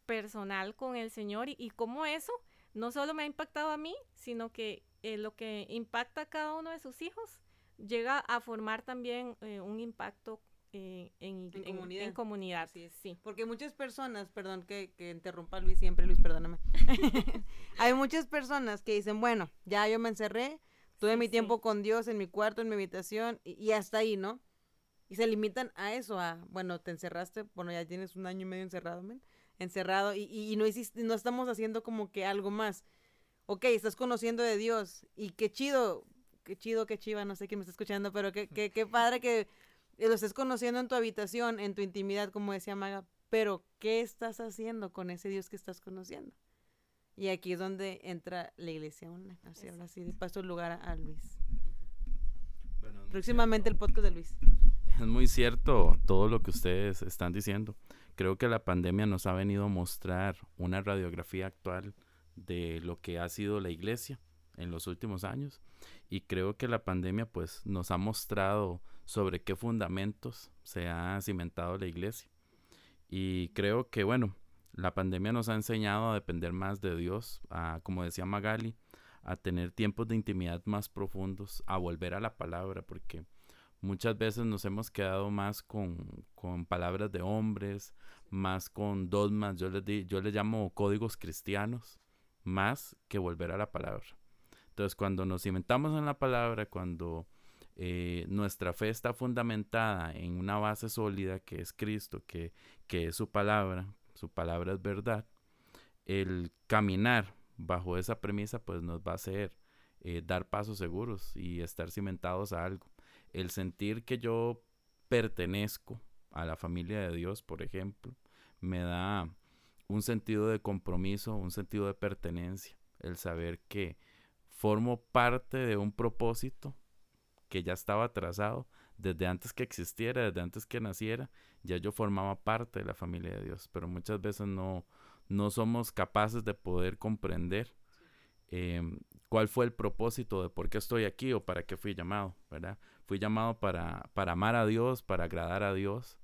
personal con el Señor y, y cómo eso no solo me ha impactado a mí, sino que eh, lo que impacta a cada uno de sus hijos llega a formar también eh, un impacto en, en, comunidad. Sí, Porque muchas personas, perdón que, que interrumpa Luis siempre, Luis, perdóname. Hay muchas personas que dicen, bueno, ya yo me encerré, tuve mi tiempo con Dios en mi cuarto, en mi habitación, y, y hasta ahí, ¿no? Y se limitan a eso, a, bueno, te encerraste, bueno, ya tienes un año y medio encerrado, men, encerrado, y, y, no, hiciste, no estamos haciendo como que algo más. Ok, estás conociendo de Dios, y qué chido, qué chido, qué chiva, no sé quién me está escuchando, pero qué, qué, qué padre que lo estés conociendo en tu habitación, en tu intimidad, como decía Maga, pero ¿qué estás haciendo con ese Dios que estás conociendo? Y aquí es donde entra la iglesia Así, ahora sí, paso el lugar a, Luis. Próximamente el podcast de Luis. Es muy cierto todo lo que ustedes están diciendo. Creo que la pandemia nos ha venido a mostrar una radiografía actual de lo que ha sido la iglesia en los últimos años y creo que la pandemia pues nos ha mostrado sobre qué fundamentos se ha cimentado la iglesia y creo que bueno la pandemia nos ha enseñado a depender más de Dios a como decía Magali a tener tiempos de intimidad más profundos a volver a la palabra porque Muchas veces nos hemos quedado más con, con palabras de hombres, más con dogmas, yo les, di, yo les llamo códigos cristianos, más que volver a la palabra. Entonces, cuando nos cimentamos en la palabra, cuando eh, nuestra fe está fundamentada en una base sólida que es Cristo, que, que es su palabra, su palabra es verdad, el caminar bajo esa premisa pues nos va a hacer eh, dar pasos seguros y estar cimentados a algo el sentir que yo pertenezco a la familia de Dios, por ejemplo, me da un sentido de compromiso, un sentido de pertenencia, el saber que formo parte de un propósito que ya estaba trazado desde antes que existiera, desde antes que naciera, ya yo formaba parte de la familia de Dios, pero muchas veces no, no somos capaces de poder comprender em, cuál fue el propósito de por qué estoy aquí o para qué fui llamado, ¿verdad? Fui llamado para, para amar a Dios, para agradar a Dios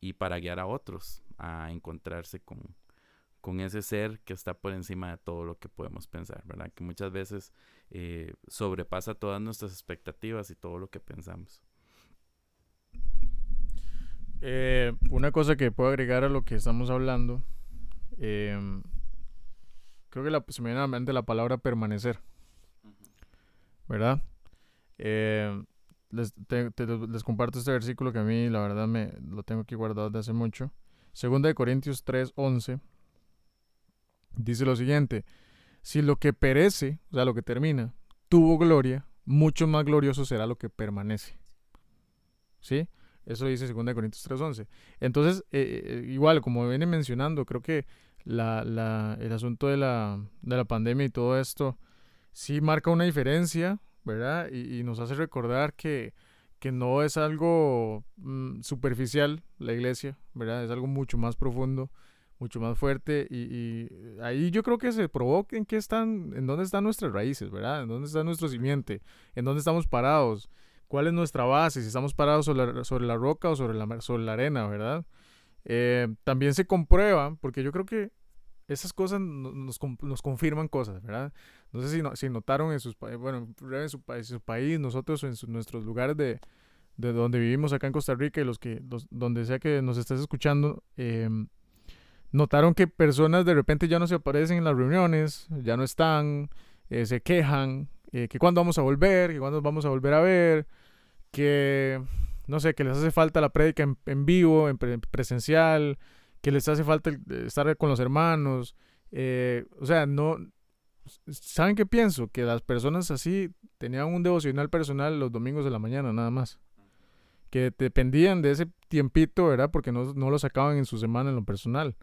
y para guiar a otros a encontrarse con, con ese ser que está por encima de todo lo que podemos pensar, ¿verdad? Que muchas veces eh, sobrepasa todas nuestras expectativas y todo lo que pensamos. Eh, una cosa que puedo agregar a lo que estamos hablando, em, creo que la, se me viene a la mente la palabra permanecer, ¿verdad? Eh, les, les comparto este versículo que a mí, la verdad, me lo tengo aquí guardado desde hace mucho. Segunda de Corintios 3, 11. Dice lo siguiente. Si lo que perece, o sea, lo que termina, tuvo gloria, mucho más glorioso será lo que permanece. ¿Sí? Eso dice 2 Corintios 3:11. Entonces, eh, eh, igual, como viene mencionando, creo que la, la, el asunto de la, de la pandemia y todo esto sí marca una diferencia ¿verdad? Y, nos hace recordar que, que no es algo mm, superficial la iglesia, ¿verdad? Es algo mucho más profundo, mucho más fuerte y, ahí yo creo que se provoca en qué están, en dónde están nuestras raíces, ¿verdad? En dónde está nuestro simiente, en dónde estamos parados, cuál es nuestra base, si estamos parados sobre la, sobre la roca o sobre la, sobre la arena, ¿verdad? Eh, también se comprueba, porque yo creo que esas cosas nos, nos, confirman cosas, ¿verdad? No sé si, si notaron en sus bueno, en su, su país, nosotros en nuestros lugares de, de, donde vivimos acá en Costa Rica y los que, donde sea que nos estés escuchando, em, notaron que personas de repente ya no se aparecen en las reuniones, ya no están, eh, se quejan, eh, que cuándo vamos a volver, que cuándo vamos a volver a ver, que, no sé, que les hace falta la prédica en, en vivo, en presencial, que les hace falta estar con los hermanos. Eh, o sea, no... ¿Saben qué pienso? Que las personas así tenían un devocional personal los domingos de la mañana nada más. que dependían de ese tiempito, ¿verdad? Porque no, no lo sacaban en su semana en lo personal.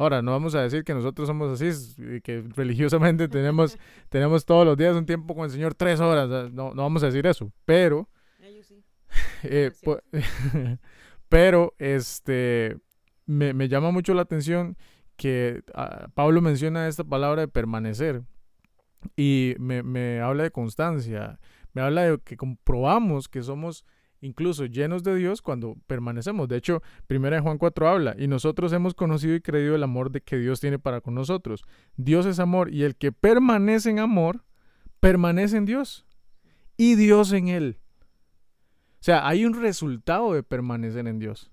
Ahora, no vamos a decir que nosotros somos así, que religiosamente tenemos, tenemos todos los días un tiempo con el Señor, tres horas, no, no vamos a decir eso, pero... Eh, pero, este, me, llama mucho la atención que ah, Pablo menciona esta palabra de permanecer y me, habla de constancia, me habla de que comprobamos que somos incluso llenos de Dios cuando permanecemos. De hecho, primera Juan 4 habla, y nosotros hemos conocido y creído el amor de que Dios tiene para con nosotros. Dios es amor y el que permanece en amor, permanece en Dios y Dios en él. O sea, hay un resultado de permanecer en Dios.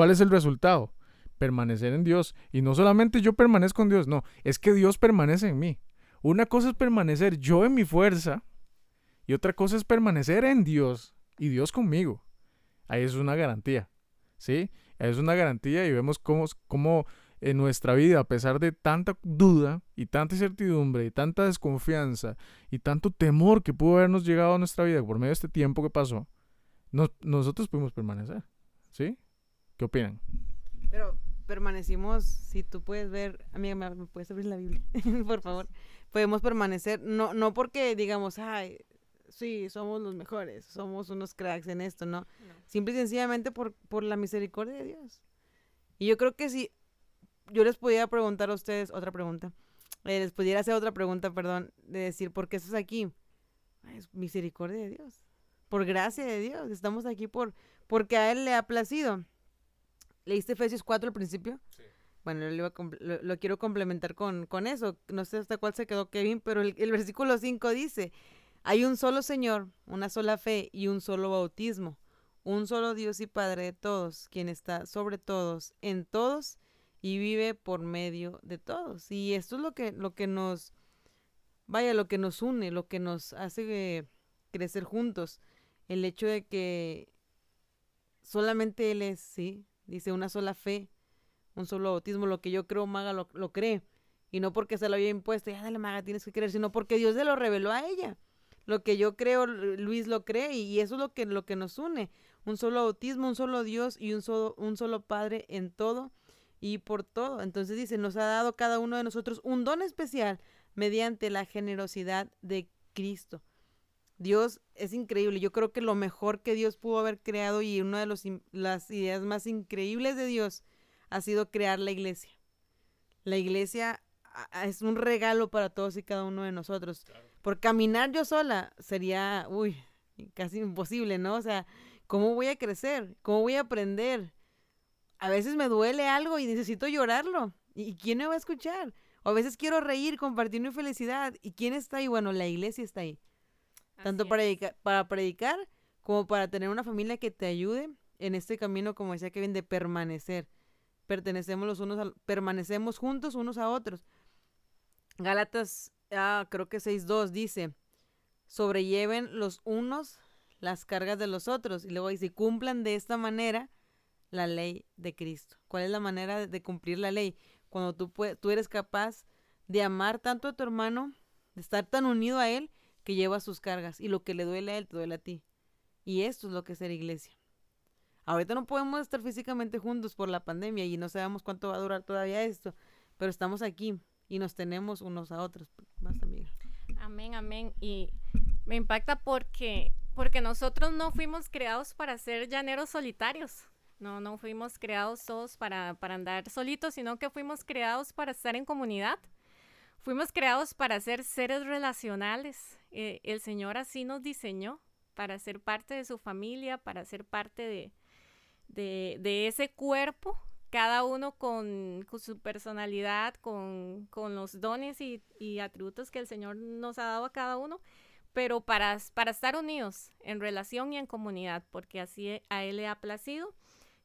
¿Cuál es el resultado? Permanecer en Dios. Y no solamente yo permanezco en Dios, no, es que Dios permanece en mí. Una cosa es permanecer yo en mi fuerza y otra cosa es permanecer en Dios y Dios conmigo. Ahí es una garantía, ¿sí? Es una garantía y vemos cómo, cómo en nuestra vida, a pesar de tanta duda y tanta incertidumbre y tanta desconfianza y tanto temor que pudo habernos llegado a nuestra vida por medio de este tiempo que pasó, nosotros pudimos permanecer, ¿sí? ¿Qué opinan? Pero permanecimos, si tú puedes ver, amiga, ¿me puedes abrir la Biblia? por favor. Podemos permanecer, no, no porque digamos, ay, sí, somos los mejores, somos unos cracks en esto, ¿no? Simple y sencillamente por, por la misericordia de Dios. Y yo creo que si yo les pudiera preguntar a ustedes otra pregunta, eh, les pudiera hacer otra pregunta, perdón, de decir, ¿por qué estás aquí? Es misericordia de Dios, por gracia de Dios, estamos aquí por porque a Él le ha placido. ¿Leíste Efesios 4 al principio? Sí. Bueno, lo, quiero complementar con, con, eso. No sé hasta cuál se quedó Kevin, pero el, el versículo 5 dice, hay un solo Señor, una sola fe y un solo bautismo, un solo Dios y Padre de todos, quien está sobre todos, en todos y vive por medio de todos. Y esto es lo que, lo que nos, vaya, lo que nos une, lo que nos hace crecer juntos. El hecho de que solamente Él es, sí, dice una sola fe, un solo bautismo, lo que yo creo, Maga lo, lo cree. Y no porque se lo había impuesto, ya dale, Maga, tienes que creer, sino porque Dios se lo reveló a ella lo que yo creo, Luis lo cree y eso es lo que, lo que nos une. Un solo autismo, un solo Dios y un solo, un solo Padre en todo y por todo. Entonces dice, nos ha dado cada uno de nosotros un don especial mediante la generosidad de Cristo. Dios es increíble. Yo creo que lo mejor que Dios pudo haber creado y una de las ideas más increíbles de Dios ha sido crear la iglesia. La iglesia es un regalo para todos y cada uno de nosotros. Por caminar yo sola sería, uy, casi imposible, ¿no? O sea, ¿cómo voy a crecer? ¿Cómo voy a aprender? A veces me duele algo y necesito llorarlo. ¿Y quién me va a escuchar? O a veces quiero reír, compartir mi felicidad. ¿Y quién está ahí? Bueno, la iglesia está ahí. Tanto para, para predicar como para tener una familia que te ayude en este camino, como decía Kevin, de permanecer. Pertenecemos los unos a, permanecemos juntos unos a otros. Gálatas ah, creo que 6.2 dice, sobrelleven los unos las cargas de los otros. Y luego dice, cumplan de esta manera la ley de Cristo. ¿Cuál es la manera de cumplir la ley? Cuando tú, tú eres capaz de amar tanto a tu hermano, de estar tan unido a él, que lleva sus cargas. Y lo que le duele a él, te duele a ti. Y esto es lo que es ser iglesia. Ahorita no podemos estar físicamente juntos por la pandemia y no sabemos cuánto va a durar todavía esto, pero estamos aquí y nos tenemos unos a otros, más amiga. Amén, amén. Y me impacta porque, porque nosotros no fuimos creados para ser llaneros solitarios. No, no fuimos creados todos para, para andar solitos, sino que fuimos creados para estar en comunidad. Fuimos creados para ser seres relacionales. Eh, el Señor así nos diseñó para ser parte de su familia, para ser parte de, de, ese cuerpo cada uno con, su personalidad, con, los dones y, atributos que el Señor nos ha dado a cada uno, pero para, para estar unidos en relación y en comunidad, porque así a Él le ha placido.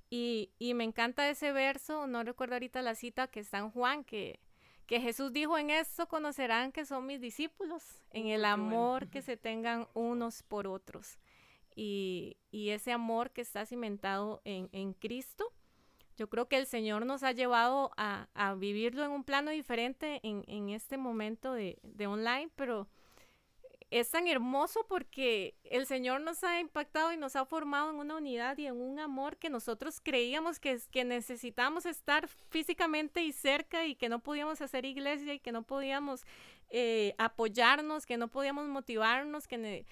Y, me encanta ese verso, no recuerdo ahorita la cita que está en Juan, que, que Jesús dijo, en esto conocerán que son mis discípulos, en el amor que se tengan unos por otros. Y, ese amor que está cimentado en, en Cristo yo creo que el Señor nos ha llevado a, vivirlo en un plano diferente en, este momento de, online, pero es tan hermoso porque el Señor nos ha impactado y nos ha formado en una unidad y en un amor que nosotros creíamos que, que necesitábamos estar físicamente y cerca y que no podíamos hacer iglesia y que no podíamos eh, apoyarnos, que no podíamos motivarnos, que,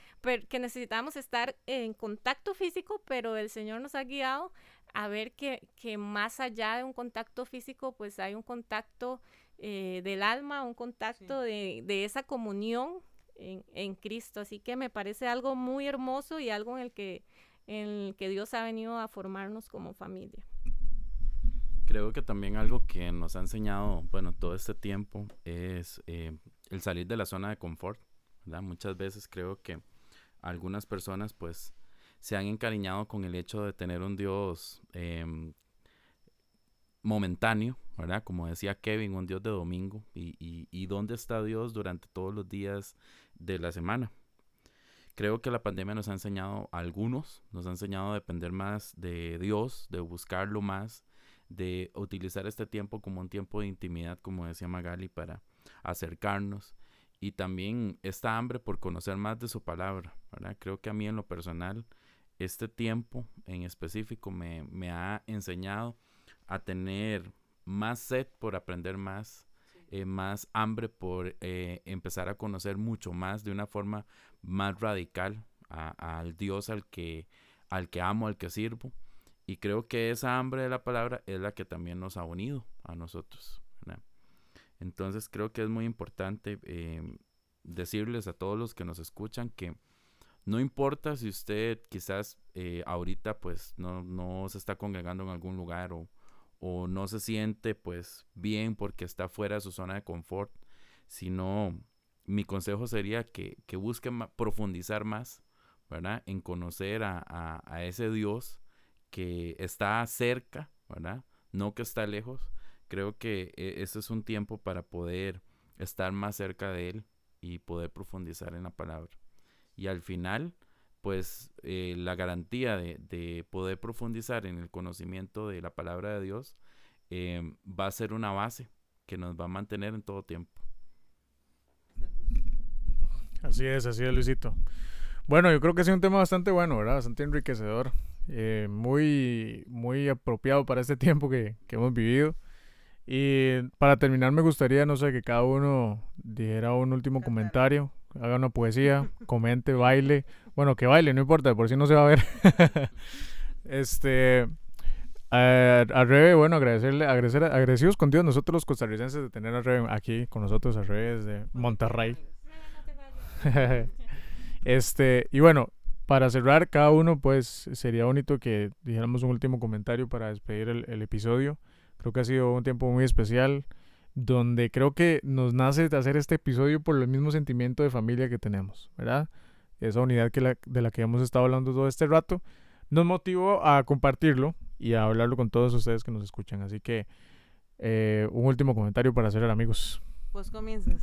que necesitábamos estar en contacto físico, pero el Señor nos ha guiado a ver que, que más allá de un contacto físico, pues hay un contacto eh, del alma, un contacto de, de, esa comunión en, Cristo. Así que me parece algo muy hermoso y algo en el, que, el que Dios ha venido a formarnos como familia. Creo que también algo que nos ha enseñado, bueno, todo este tiempo es eh, el salir de la zona de confort. Muchas veces creo que algunas personas pues se han encariñado con el hecho de tener un Dios eh, momentáneo, ¿verdad? Como decía Kevin, un Dios de domingo. Y, y, y, dónde está Dios durante todos los días de la semana? Creo que la pandemia nos ha enseñado a algunos, nos ha enseñado a depender más de Dios, de buscarlo más, de utilizar este tiempo como un tiempo de intimidad, como decía Magali, para acercarnos. Y también esta hambre por conocer más de su palabra, ¿verdad? Creo que a mí en lo personal, este tiempo en específico me, me ha enseñado a tener más sed por aprender más, eh, más hambre por eh, empezar a conocer mucho más de una forma más radical al Dios al que, al que amo, al que sirvo. Y creo que esa hambre de la palabra es la que también nos ha unido a nosotros. Entonces creo que es muy importante em, decirles a todos los que nos escuchan que no importa si usted quizás eh, ahorita pues no, no se está congregando en algún lugar o, o no se siente pues bien porque está fuera de su zona de confort, sino mi consejo sería que, que busque profundizar más, ¿verdad? En conocer a, a, ese Dios que está cerca, ¿verdad? No que está lejos. Creo que ese es un tiempo para poder estar más cerca de Él y poder profundizar en la palabra. Y al final, pues eh, la garantía de, poder profundizar en el conocimiento de la palabra de Dios em, va a ser una base que nos va a mantener en todo tiempo. Así es, así es, Luisito. Bueno, yo creo que es un tema bastante bueno, ¿verdad? Bastante enriquecedor. Eh, muy, muy apropiado para este tiempo que, que, hemos vivido. Y para terminar, me gustaría, no sé, que cada uno dijera un último comentario, haga una poesía, comente, baile. Bueno, que baile, no importa, por si no se va a ver. este. a Rebe, bueno, agradecerle, agradecer, agradecidos con Dios nosotros los costarricenses de tener a Rebe aquí con nosotros, a Rebe desde Monterrey. este, y bueno, para cerrar, cada uno, pues sería bonito que dijéramos un último comentario para despedir el, el episodio. Creo que ha sido un tiempo muy especial donde creo que nos nace de hacer este episodio por el mismo sentimiento de familia que tenemos, ¿verdad? Esa unidad que la, de la que hemos estado hablando todo este rato nos motivó a compartirlo y a hablarlo con todos ustedes que nos escuchan. Así que eh, un último comentario para hacer amigos. Pues comienzas.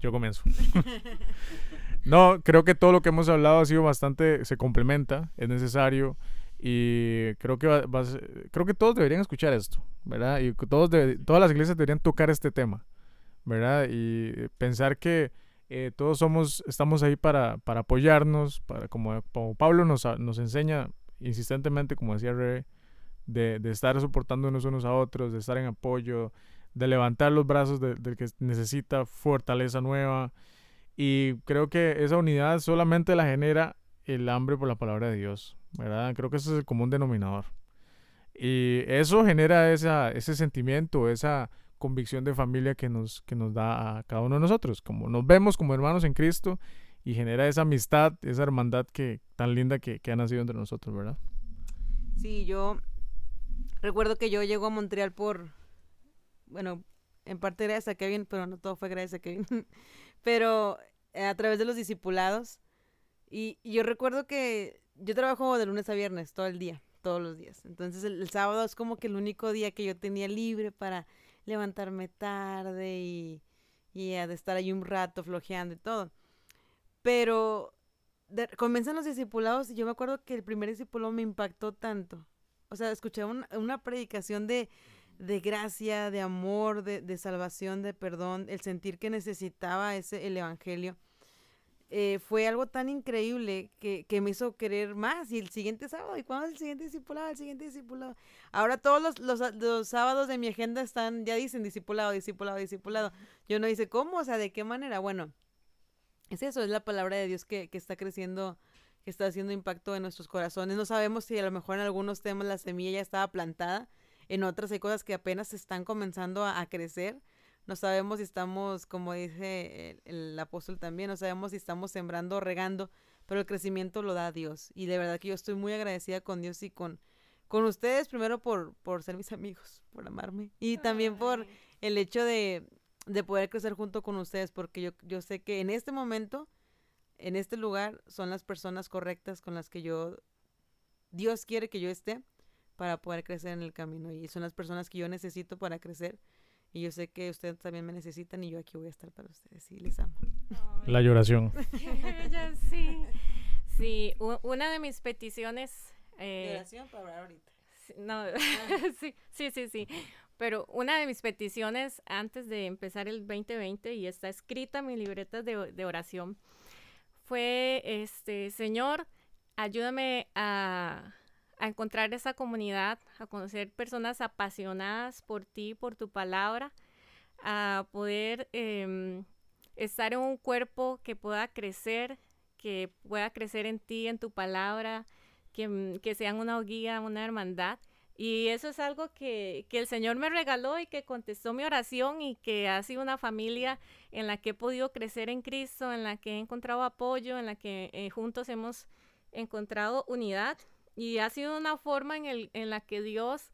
Yo comienzo. no, creo que todo lo que hemos hablado ha sido bastante, se complementa, es necesario. Y creo que, creo que todos deberían escuchar esto, ¿verdad? Y todos todas las iglesias deberían tocar este tema, ¿verdad? Y pensar que eh, todos somos, estamos ahí para, para apoyarnos, para, como, como Pablo nos, nos, enseña insistentemente, como decía Rebe, de, de, estar soportándonos unos a otros, de estar en apoyo, de levantar los brazos del que necesita fortaleza nueva. Y creo que esa unidad solamente la genera el hambre por la palabra de Dios, ¿verdad? Creo que ese es el común denominador. Y eso genera esa, ese sentimiento, esa convicción de familia que nos, que nos da a cada uno de nosotros, como nos vemos como hermanos en Cristo y genera esa amistad, esa hermandad que tan linda que, que ha nacido entre nosotros, ¿verdad? Sí, yo recuerdo que yo llego a Montreal por, bueno, en parte gracias a Kevin, pero no todo fue gracias a Kevin, pero a través de los discipulados. Y, y yo recuerdo que yo trabajo de lunes a viernes todo el día, todos los días. Entonces el, sábado es como que el único día que yo tenía libre para levantarme tarde y, y de estar ahí un rato flojeando y todo. Pero comienzan los discipulados y yo me acuerdo que el primer discipulado me impactó tanto. O sea, escuché una predicación de, de gracia, de amor, de, de, salvación, de perdón, el sentir que necesitaba ese el evangelio eh, fue algo tan increíble que, que, me hizo querer más. Y el siguiente sábado, ¿y cuándo es el siguiente discipulado? El siguiente discipulado. Ahora todos los, los, los, sábados de mi agenda están, ya dicen discipulado, discipulado, discipulado. Yo no dice, ¿cómo? O sea, ¿de qué manera? Bueno, es eso, es la palabra de Dios que, que está creciendo, que está haciendo impacto en nuestros corazones. No sabemos si a lo mejor en algunos temas la semilla ya estaba plantada, en otras hay cosas que apenas están comenzando a, a crecer no sabemos si estamos, como dice el, apóstol también, no sabemos si estamos sembrando o regando, pero el crecimiento lo da Dios. Y de verdad que yo estoy muy agradecida con Dios y con, con ustedes, primero por, por ser mis amigos, por amarme, y también por el hecho de, de poder crecer junto con ustedes, porque yo, yo sé que en este momento, en este lugar, son las personas correctas con las que yo, Dios quiere que yo esté para poder crecer en el camino. Y son las personas que yo necesito para crecer y yo sé que ustedes también me necesitan y yo aquí voy a estar para ustedes. Y les amo. La lloración. sí. Sí, una de mis peticiones... Eh, Lloración para hablar ahorita. No, ah. sí, sí, sí, sí. Pero una de mis peticiones antes de empezar el 2020, y está escrita en mi libreta de, de oración, fue, este, Señor, ayúdame a a encontrar esa comunidad, a conocer personas apasionadas por ti, por tu palabra, a poder em, estar en un cuerpo que pueda crecer, que pueda crecer en ti, en tu palabra, que, mm, que sean una guía, una hermandad. Y eso es algo que, que, el Señor me regaló y que contestó mi oración y que ha sido una familia en la que he podido crecer en Cristo, en la que he encontrado apoyo, en la que eh, juntos hemos encontrado unidad y ha sido una forma en, la que Dios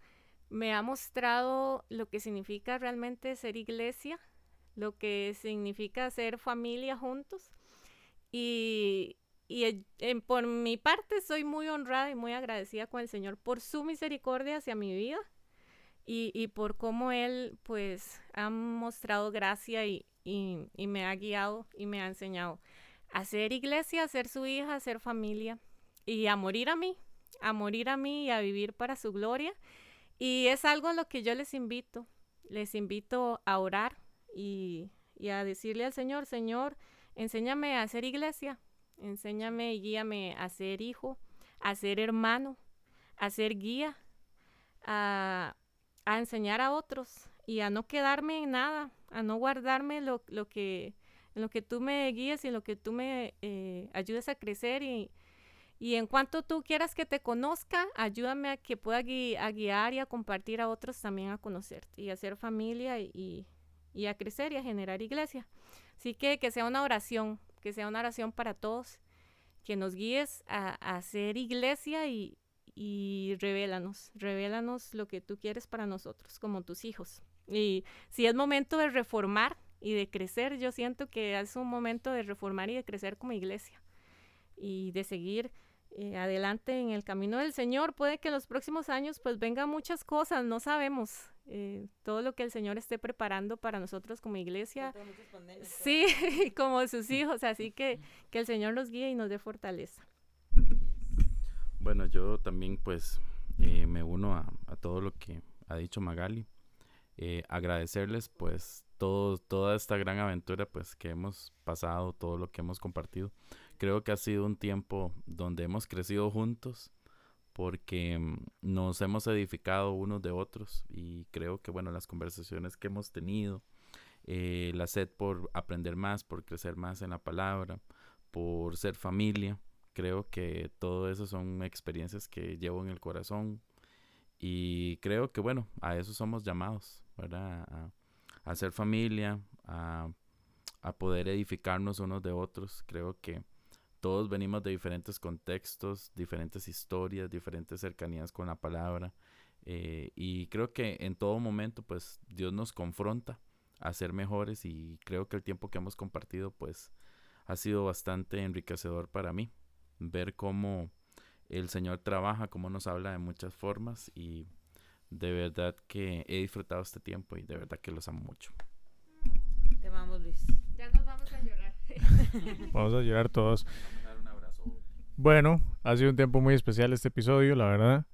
me ha mostrado lo que significa realmente ser iglesia, lo que significa ser familia juntos. Y, por mi parte soy muy honrada y muy agradecida con el Señor por su misericordia hacia mi vida y, por cómo Él pues ha mostrado gracia y, y me ha guiado y me ha enseñado a ser iglesia, a ser su hija, a ser familia y a morir a mí, a morir a mí y a vivir para su gloria. Y es algo en lo que yo les invito. Les invito a orar y, a decirle al Señor, Señor, enséñame a ser iglesia, enséñame y guíame a ser hijo, a ser hermano, a ser guía, a, enseñar a otros y a no quedarme en nada, a no guardarme lo, lo que, en lo que tú me guíes y lo que tú me eh, ayudes a crecer y, y en cuanto tú quieras que te conozca, ayúdame a que pueda guiar y a compartir a otros también a conocerte y a hacer familia y, a crecer y a generar iglesia. Así que que sea una oración, que sea una oración para todos, que nos guíes a, hacer iglesia y, y revélanos, revélanos lo que tú quieres para nosotros como tus hijos. Y si es momento de reformar y de crecer, yo siento que es un momento de reformar y de crecer como iglesia y de seguir eh, adelante en el camino del Señor. Puede que en los próximos años pues vengan muchas cosas, no sabemos eh, todo lo que el Señor esté preparando para nosotros como iglesia. Sí, como sus hijos, así que que el Señor nos guíe y nos dé fortaleza. Bueno, yo también pues eh, me uno a, a, todo lo que ha dicho Magali. agradecerles pues todo, toda esta gran aventura pues que hemos pasado, todo lo que hemos compartido. Creo que ha sido un tiempo donde hemos crecido juntos porque mm, nos hemos edificado unos de otros y creo que bueno las conversaciones que hemos tenido eh, la sed por aprender más por crecer más en la palabra por ser familia creo que todo eso son experiencias que llevo en el corazón y creo que bueno a eso somos llamados verdad a ser familia a, a poder edificarnos unos de otros creo que todos venimos de diferentes contextos, diferentes historias, diferentes cercanías con la palabra. Eh, y creo que en todo momento, pues Dios nos confronta a ser mejores y creo que el tiempo que hemos compartido, pues ha sido bastante enriquecedor para mí. Ver cómo el Señor trabaja, cómo nos habla de muchas formas y de verdad que he disfrutado este tiempo y de verdad que los amo mucho. Te amamos, Luis. Ya nos vamos a llorar. Vamos a llorar todos. Bueno, ha sido un tiempo muy especial este episodio, la verdad.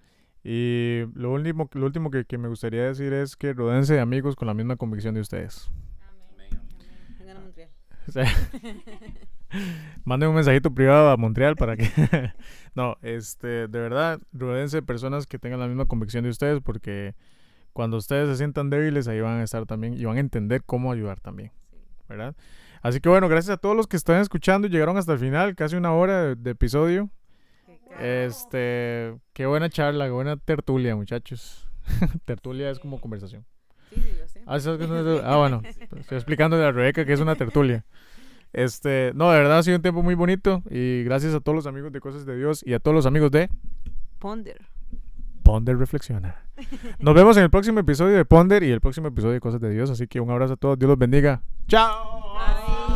Y lo último, lo último que, que me gustaría decir es que rodense de amigos con la misma convicción de ustedes. Amén. Amén. Amén. Manden un mensajito privado a Montreal para que... no, este, de verdad, rodense de personas que tengan la misma convicción de ustedes porque cuando ustedes se sientan débiles ahí van a estar también y van a entender cómo ayudar también, ¿verdad? Así que bueno, gracias a todos los que están escuchando y llegaron hasta el final, casi una hora de, de episodio. Este, qué buena charla, qué buena tertulia, muchachos. tertulia es como conversación. Sí, sí, yo sé. Ah. Ah, bueno, estoy explicando a Rebeca que es una tertulia. Este, no, de verdad ha sido un tiempo muy bonito y gracias a todos los amigos de Cosas de Dios y a todos los amigos de Ponder. Ponder Reflexiona. Nos vemos en el próximo episodio de Ponder y el próximo episodio de Cosas de Dios, así que un abrazo a todos, Dios los bendiga. Chao. Bye.